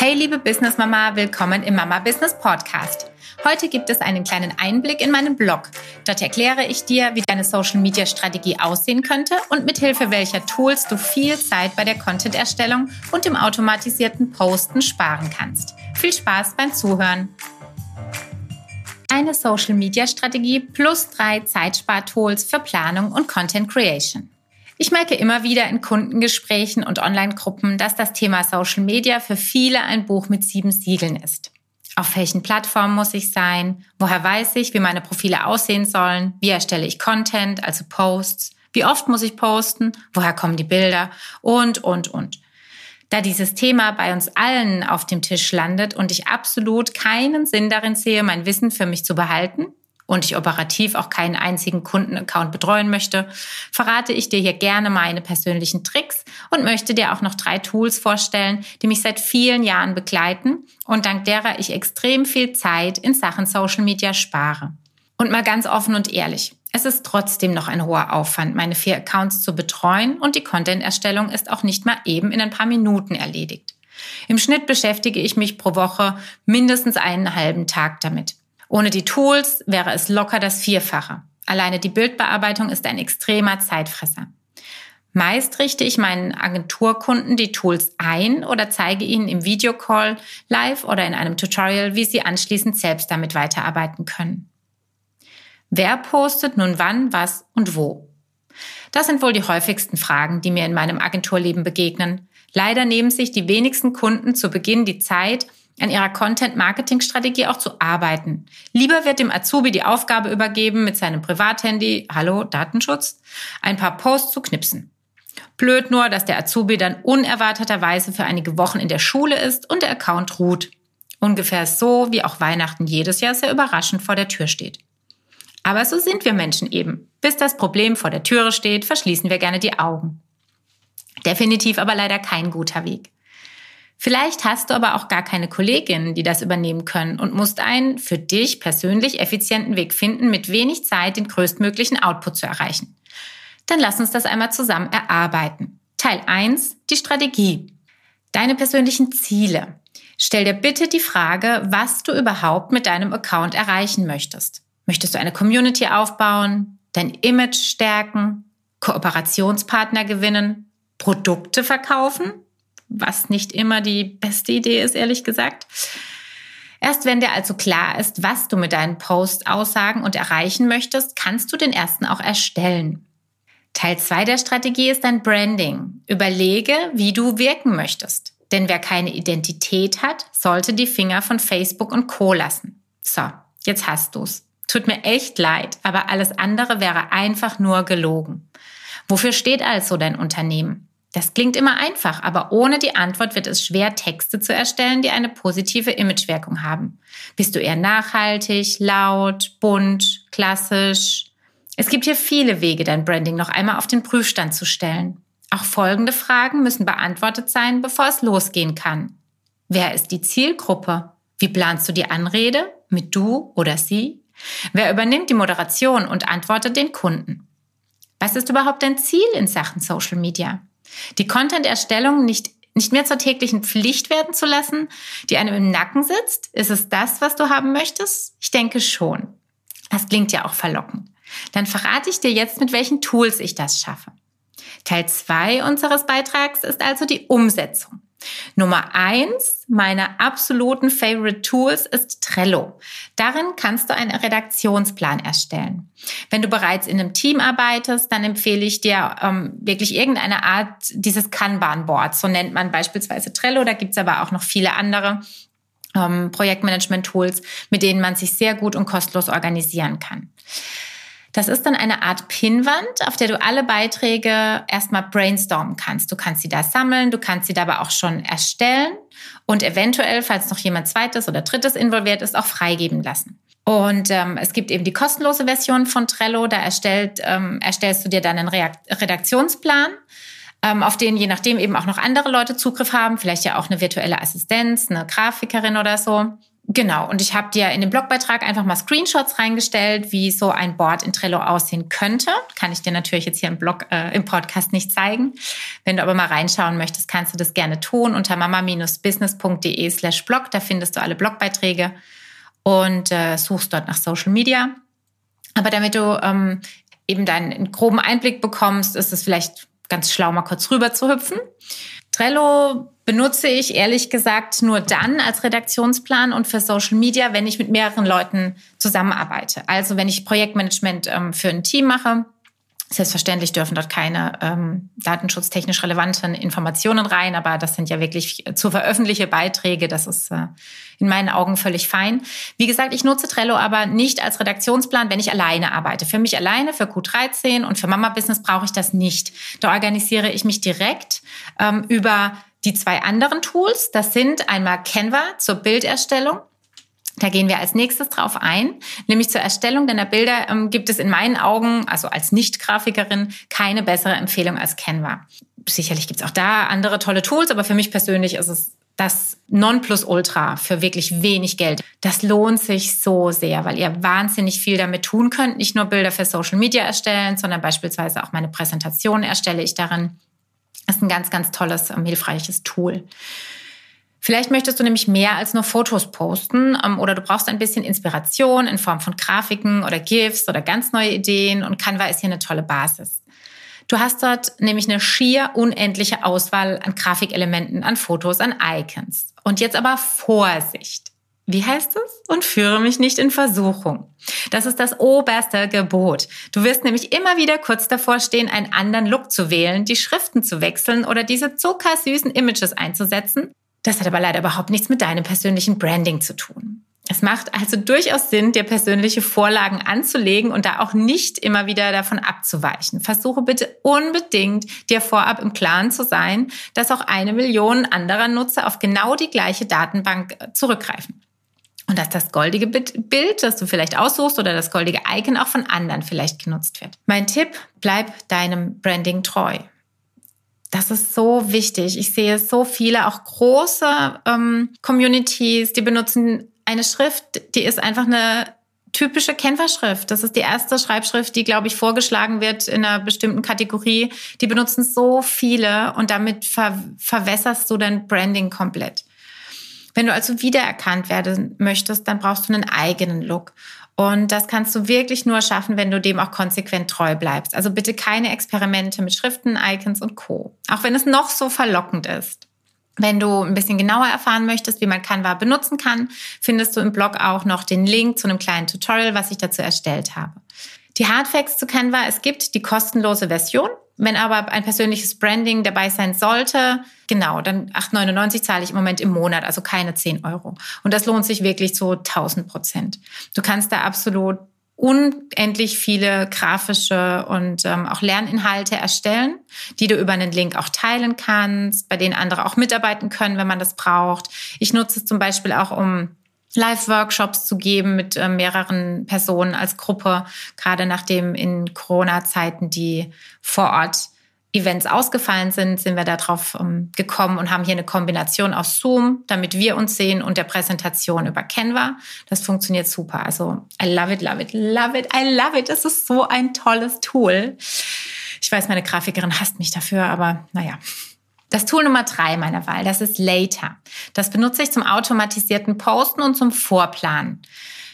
Hey liebe Business Mama, willkommen im Mama Business Podcast. Heute gibt es einen kleinen Einblick in meinen Blog. Dort erkläre ich dir, wie deine Social Media Strategie aussehen könnte und mit Hilfe welcher Tools du viel Zeit bei der Content Erstellung und dem automatisierten Posten sparen kannst. Viel Spaß beim Zuhören. Eine Social Media Strategie plus drei Zeitspartools für Planung und Content Creation. Ich merke immer wieder in Kundengesprächen und Online-Gruppen, dass das Thema Social Media für viele ein Buch mit sieben Siegeln ist. Auf welchen Plattformen muss ich sein? Woher weiß ich, wie meine Profile aussehen sollen? Wie erstelle ich Content, also Posts? Wie oft muss ich posten? Woher kommen die Bilder? Und, und, und. Da dieses Thema bei uns allen auf dem Tisch landet und ich absolut keinen Sinn darin sehe, mein Wissen für mich zu behalten, und ich operativ auch keinen einzigen Kundenaccount betreuen möchte, verrate ich dir hier gerne meine persönlichen Tricks und möchte dir auch noch drei Tools vorstellen, die mich seit vielen Jahren begleiten und dank derer ich extrem viel Zeit in Sachen Social Media spare. Und mal ganz offen und ehrlich. Es ist trotzdem noch ein hoher Aufwand, meine vier Accounts zu betreuen und die Content-Erstellung ist auch nicht mal eben in ein paar Minuten erledigt. Im Schnitt beschäftige ich mich pro Woche mindestens einen halben Tag damit. Ohne die Tools wäre es locker das Vierfache. Alleine die Bildbearbeitung ist ein extremer Zeitfresser. Meist richte ich meinen Agenturkunden die Tools ein oder zeige ihnen im Videocall, live oder in einem Tutorial, wie sie anschließend selbst damit weiterarbeiten können. Wer postet nun wann, was und wo? Das sind wohl die häufigsten Fragen, die mir in meinem Agenturleben begegnen. Leider nehmen sich die wenigsten Kunden zu Beginn die Zeit, an ihrer Content-Marketing-Strategie auch zu arbeiten. Lieber wird dem Azubi die Aufgabe übergeben, mit seinem Privathandy, hallo, Datenschutz, ein paar Posts zu knipsen. Blöd nur, dass der Azubi dann unerwarteterweise für einige Wochen in der Schule ist und der Account ruht. Ungefähr so, wie auch Weihnachten jedes Jahr sehr überraschend vor der Tür steht. Aber so sind wir Menschen eben. Bis das Problem vor der Türe steht, verschließen wir gerne die Augen. Definitiv aber leider kein guter Weg. Vielleicht hast du aber auch gar keine Kolleginnen, die das übernehmen können und musst einen für dich persönlich effizienten Weg finden, mit wenig Zeit den größtmöglichen Output zu erreichen. Dann lass uns das einmal zusammen erarbeiten. Teil 1, die Strategie. Deine persönlichen Ziele. Stell dir bitte die Frage, was du überhaupt mit deinem Account erreichen möchtest. Möchtest du eine Community aufbauen, dein Image stärken, Kooperationspartner gewinnen, Produkte verkaufen was nicht immer die beste Idee ist, ehrlich gesagt. Erst wenn dir also klar ist, was du mit deinen Posts aussagen und erreichen möchtest, kannst du den ersten auch erstellen. Teil zwei der Strategie ist dein Branding. Überlege, wie du wirken möchtest. Denn wer keine Identität hat, sollte die Finger von Facebook und Co lassen. So, jetzt hast du's. Tut mir echt leid, aber alles andere wäre einfach nur gelogen. Wofür steht also dein Unternehmen? Das klingt immer einfach, aber ohne die Antwort wird es schwer, Texte zu erstellen, die eine positive Imagewirkung haben. Bist du eher nachhaltig, laut, bunt, klassisch? Es gibt hier viele Wege, dein Branding noch einmal auf den Prüfstand zu stellen. Auch folgende Fragen müssen beantwortet sein, bevor es losgehen kann. Wer ist die Zielgruppe? Wie planst du die Anrede? Mit du oder sie? Wer übernimmt die Moderation und antwortet den Kunden? Was ist überhaupt dein Ziel in Sachen Social Media? Die Content-Erstellung nicht, nicht mehr zur täglichen Pflicht werden zu lassen, die einem im Nacken sitzt? Ist es das, was du haben möchtest? Ich denke schon. Das klingt ja auch verlockend. Dann verrate ich dir jetzt, mit welchen Tools ich das schaffe. Teil zwei unseres Beitrags ist also die Umsetzung. Nummer eins meiner absoluten Favorite Tools ist Trello. Darin kannst du einen Redaktionsplan erstellen. Wenn du bereits in einem Team arbeitest, dann empfehle ich dir ähm, wirklich irgendeine Art dieses Kanban-Board. So nennt man beispielsweise Trello. Da gibt's aber auch noch viele andere ähm, Projektmanagement-Tools, mit denen man sich sehr gut und kostenlos organisieren kann. Das ist dann eine Art Pinnwand, auf der du alle Beiträge erstmal brainstormen kannst. Du kannst sie da sammeln, du kannst sie da aber auch schon erstellen und eventuell, falls noch jemand zweites oder drittes involviert ist, auch freigeben lassen. Und ähm, es gibt eben die kostenlose Version von Trello, da erstellt, ähm, erstellst du dir dann einen Redaktionsplan, ähm, auf den je nachdem eben auch noch andere Leute Zugriff haben, vielleicht ja auch eine virtuelle Assistenz, eine Grafikerin oder so Genau, und ich habe dir in den Blogbeitrag einfach mal Screenshots reingestellt, wie so ein Board in Trello aussehen könnte. Kann ich dir natürlich jetzt hier im Blog, äh, im Podcast nicht zeigen. Wenn du aber mal reinschauen möchtest, kannst du das gerne tun unter mama-business.de slash blog. Da findest du alle Blogbeiträge und äh, suchst dort nach Social Media. Aber damit du ähm, eben deinen groben Einblick bekommst, ist es vielleicht ganz schlau, mal kurz rüber zu hüpfen. Trello benutze ich ehrlich gesagt nur dann als Redaktionsplan und für Social Media, wenn ich mit mehreren Leuten zusammenarbeite. Also wenn ich Projektmanagement ähm, für ein Team mache, Selbstverständlich dürfen dort keine ähm, datenschutztechnisch relevanten Informationen rein, aber das sind ja wirklich zu veröffentliche Beiträge. Das ist äh, in meinen Augen völlig fein. Wie gesagt, ich nutze Trello aber nicht als Redaktionsplan, wenn ich alleine arbeite. Für mich alleine, für Q13 und für Mama Business brauche ich das nicht. Da organisiere ich mich direkt ähm, über die zwei anderen Tools. Das sind einmal Canva zur Bilderstellung da gehen wir als nächstes drauf ein, nämlich zur Erstellung deiner Bilder ähm, gibt es in meinen Augen, also als Nicht-Grafikerin, keine bessere Empfehlung als Canva. Sicherlich gibt es auch da andere tolle Tools, aber für mich persönlich ist es das Nonplusultra für wirklich wenig Geld. Das lohnt sich so sehr, weil ihr wahnsinnig viel damit tun könnt. Nicht nur Bilder für Social Media erstellen, sondern beispielsweise auch meine Präsentation erstelle ich darin. Das ist ein ganz, ganz tolles, ähm, hilfreiches Tool. Vielleicht möchtest du nämlich mehr als nur Fotos posten ähm, oder du brauchst ein bisschen Inspiration in Form von Grafiken oder GIFs oder ganz neue Ideen und Canva ist hier eine tolle Basis. Du hast dort nämlich eine schier unendliche Auswahl an Grafikelementen, an Fotos, an Icons. Und jetzt aber Vorsicht. Wie heißt es? Und führe mich nicht in Versuchung. Das ist das oberste Gebot. Du wirst nämlich immer wieder kurz davor stehen, einen anderen Look zu wählen, die Schriften zu wechseln oder diese zuckersüßen Images einzusetzen das hat aber leider überhaupt nichts mit deinem persönlichen Branding zu tun. Es macht also durchaus Sinn, dir persönliche Vorlagen anzulegen und da auch nicht immer wieder davon abzuweichen. Versuche bitte unbedingt, dir vorab im Klaren zu sein, dass auch eine Million anderer Nutzer auf genau die gleiche Datenbank äh, zurückgreifen. Und dass das goldige Bild, das du vielleicht aussuchst oder das goldige Icon auch von anderen vielleicht genutzt wird. Mein Tipp, bleib deinem Branding treu. Das ist so wichtig. Ich sehe so viele, auch große ähm, Communities, die benutzen eine Schrift, die ist einfach eine typische Canva-Schrift. Das ist die erste Schreibschrift, die, glaube ich, vorgeschlagen wird in einer bestimmten Kategorie. Die benutzen so viele und damit ver verwässerst du dein Branding komplett. Wenn du also wiedererkannt werden möchtest, dann brauchst du einen eigenen Look. Und das kannst du wirklich nur schaffen, wenn du dem auch konsequent treu bleibst. Also bitte keine Experimente mit Schriften, Icons und Co. Auch wenn es noch so verlockend ist. Wenn du ein bisschen genauer erfahren möchtest, wie man Canva benutzen kann, findest du im Blog auch noch den Link zu einem kleinen Tutorial, was ich dazu erstellt habe. Die Hardfacts zu Canva, es gibt die kostenlose Version wenn aber ein persönliches Branding dabei sein sollte, genau, dann 8,99 zahle ich im Moment im Monat, also keine 10 Euro. Und das lohnt sich wirklich zu 1000 Prozent. Du kannst da absolut unendlich viele grafische und ähm, auch Lerninhalte erstellen, die du über einen Link auch teilen kannst, bei denen andere auch mitarbeiten können, wenn man das braucht. Ich nutze es zum Beispiel auch, um Live-Workshops zu geben mit äh, mehreren Personen als Gruppe, gerade nachdem in Corona-Zeiten die vor Ort Events ausgefallen sind, sind wir darauf ähm, gekommen und haben hier eine Kombination aus Zoom, damit wir uns sehen und der Präsentation über Canva. Das funktioniert super. Also I love it, love it, love it, I love it. Das ist so ein tolles Tool. Ich weiß, meine Grafikerin hasst mich dafür, aber naja. Das Tool Nummer drei meiner Wahl, das ist Later. Das benutze ich zum automatisierten Posten und zum Vorplanen.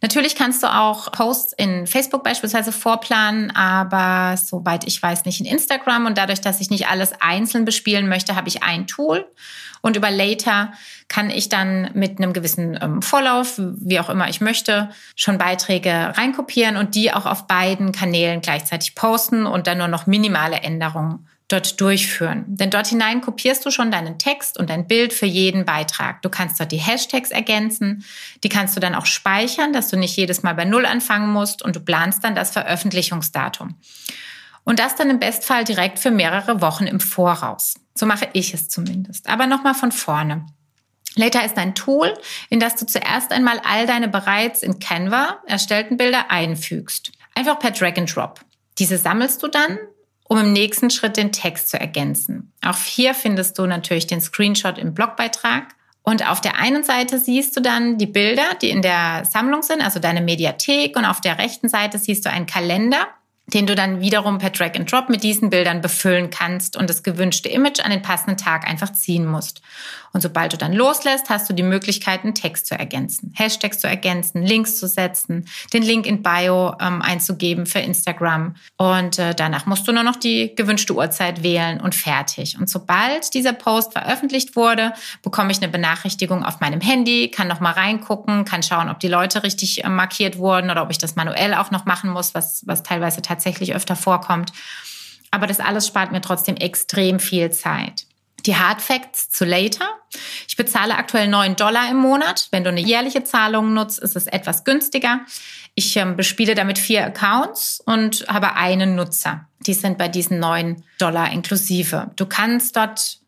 Natürlich kannst du auch Posts in Facebook beispielsweise vorplanen, aber soweit ich weiß nicht in Instagram. Und dadurch, dass ich nicht alles einzeln bespielen möchte, habe ich ein Tool. Und über Later kann ich dann mit einem gewissen ähm, Vorlauf, wie auch immer ich möchte, schon Beiträge reinkopieren und die auch auf beiden Kanälen gleichzeitig posten und dann nur noch minimale Änderungen dort durchführen. Denn dort hinein kopierst du schon deinen Text und dein Bild für jeden Beitrag. Du kannst dort die Hashtags ergänzen. Die kannst du dann auch speichern, dass du nicht jedes Mal bei Null anfangen musst und du planst dann das Veröffentlichungsdatum. Und das dann im Bestfall direkt für mehrere Wochen im Voraus. So mache ich es zumindest. Aber nochmal von vorne. Later ist ein Tool, in das du zuerst einmal all deine bereits in Canva erstellten Bilder einfügst. Einfach per Drag and Drop. Diese sammelst du dann um im nächsten Schritt den Text zu ergänzen. Auch hier findest du natürlich den Screenshot im Blogbeitrag. Und auf der einen Seite siehst du dann die Bilder, die in der Sammlung sind, also deine Mediathek. Und auf der rechten Seite siehst du einen Kalender den du dann wiederum per Drag and Drop mit diesen Bildern befüllen kannst und das gewünschte Image an den passenden Tag einfach ziehen musst. Und sobald du dann loslässt, hast du die Möglichkeit, einen Text zu ergänzen, Hashtags zu ergänzen, Links zu setzen, den Link in Bio ähm, einzugeben für Instagram. Und äh, danach musst du nur noch die gewünschte Uhrzeit wählen und fertig. Und sobald dieser Post veröffentlicht wurde, bekomme ich eine Benachrichtigung auf meinem Handy, kann noch mal reingucken, kann schauen, ob die Leute richtig äh, markiert wurden oder ob ich das manuell auch noch machen muss, was, was teilweise tatsächlich öfter vorkommt. Aber das alles spart mir trotzdem extrem viel Zeit. Die Hard Facts zu Later. Ich bezahle aktuell 9 Dollar im Monat. Wenn du eine jährliche Zahlung nutzt, ist es etwas günstiger. Ich ähm, bespiele damit vier Accounts und habe einen Nutzer. Die sind bei diesen 9 Dollar inklusive. Du kannst dort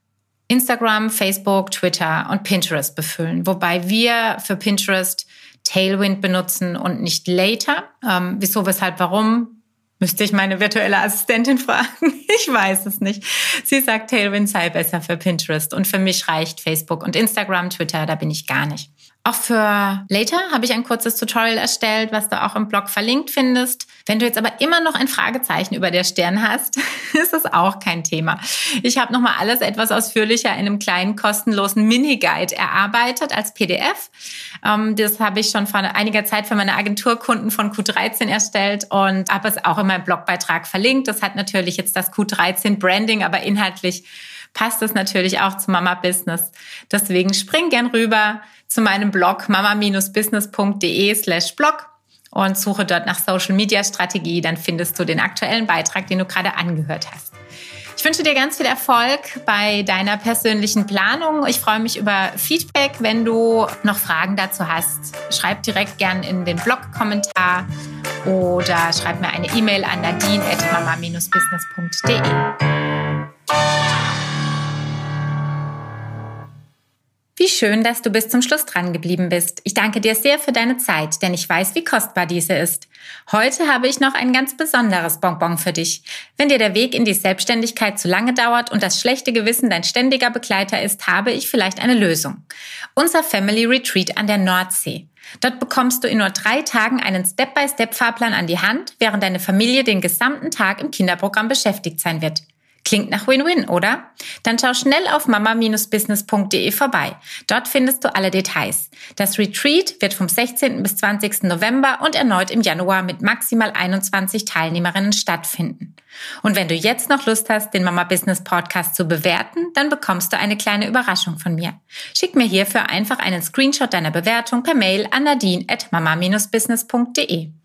Instagram, Facebook, Twitter und Pinterest befüllen, wobei wir für Pinterest Tailwind benutzen und nicht Later. Ähm, wieso, weshalb, warum? Müsste ich meine virtuelle Assistentin fragen? Ich weiß es nicht. Sie sagt, Tailwind sei besser für Pinterest und für mich reicht Facebook und Instagram, Twitter, da bin ich gar nicht. Auch für Later habe ich ein kurzes Tutorial erstellt, was du auch im Blog verlinkt findest. Wenn du jetzt aber immer noch ein Fragezeichen über der Stirn hast, ist das auch kein Thema. Ich habe nochmal alles etwas ausführlicher in einem kleinen kostenlosen Mini-Guide erarbeitet als PDF. Ähm, das habe ich schon vor einiger Zeit für meine Agenturkunden von Q13 erstellt und habe es auch in meinem Blogbeitrag verlinkt. Das hat natürlich jetzt das Q13 Branding, aber inhaltlich passt es natürlich auch zu Mama Business. Deswegen spring gern rüber zu meinem Blog mama-business.de slash blog und suche dort nach Social Media Strategie. Dann findest du den aktuellen Beitrag, den du gerade angehört hast. Ich wünsche dir ganz viel Erfolg bei deiner persönlichen Planung. Ich freue mich über Feedback. Wenn du noch Fragen dazu hast, schreib direkt gern in den Blog-Kommentar oder schreib mir eine E-Mail an nadine.mama-business.de. Wie schön, dass du bis zum Schluss dran geblieben bist. Ich danke dir sehr für deine Zeit, denn ich weiß, wie kostbar diese ist. Heute habe ich noch ein ganz besonderes Bonbon für dich. Wenn dir der Weg in die Selbstständigkeit zu lange dauert und das schlechte Gewissen dein ständiger Begleiter ist, habe ich vielleicht eine Lösung. Unser Family Retreat an der Nordsee. Dort bekommst du in nur drei Tagen einen Step-by-Step-Fahrplan an die Hand, während deine Familie den gesamten Tag im Kinderprogramm beschäftigt sein wird. Klingt nach Win-Win, oder? Dann schau schnell auf mama-business.de vorbei. Dort findest du alle Details. Das Retreat wird vom 16. bis 20. November und erneut im Januar mit maximal 21 Teilnehmerinnen stattfinden. Und wenn du jetzt noch Lust hast, den Mama Business Podcast zu bewerten, dann bekommst du eine kleine Überraschung von mir. Schick mir hierfür einfach einen Screenshot deiner Bewertung per Mail an nadine at mama-business.de.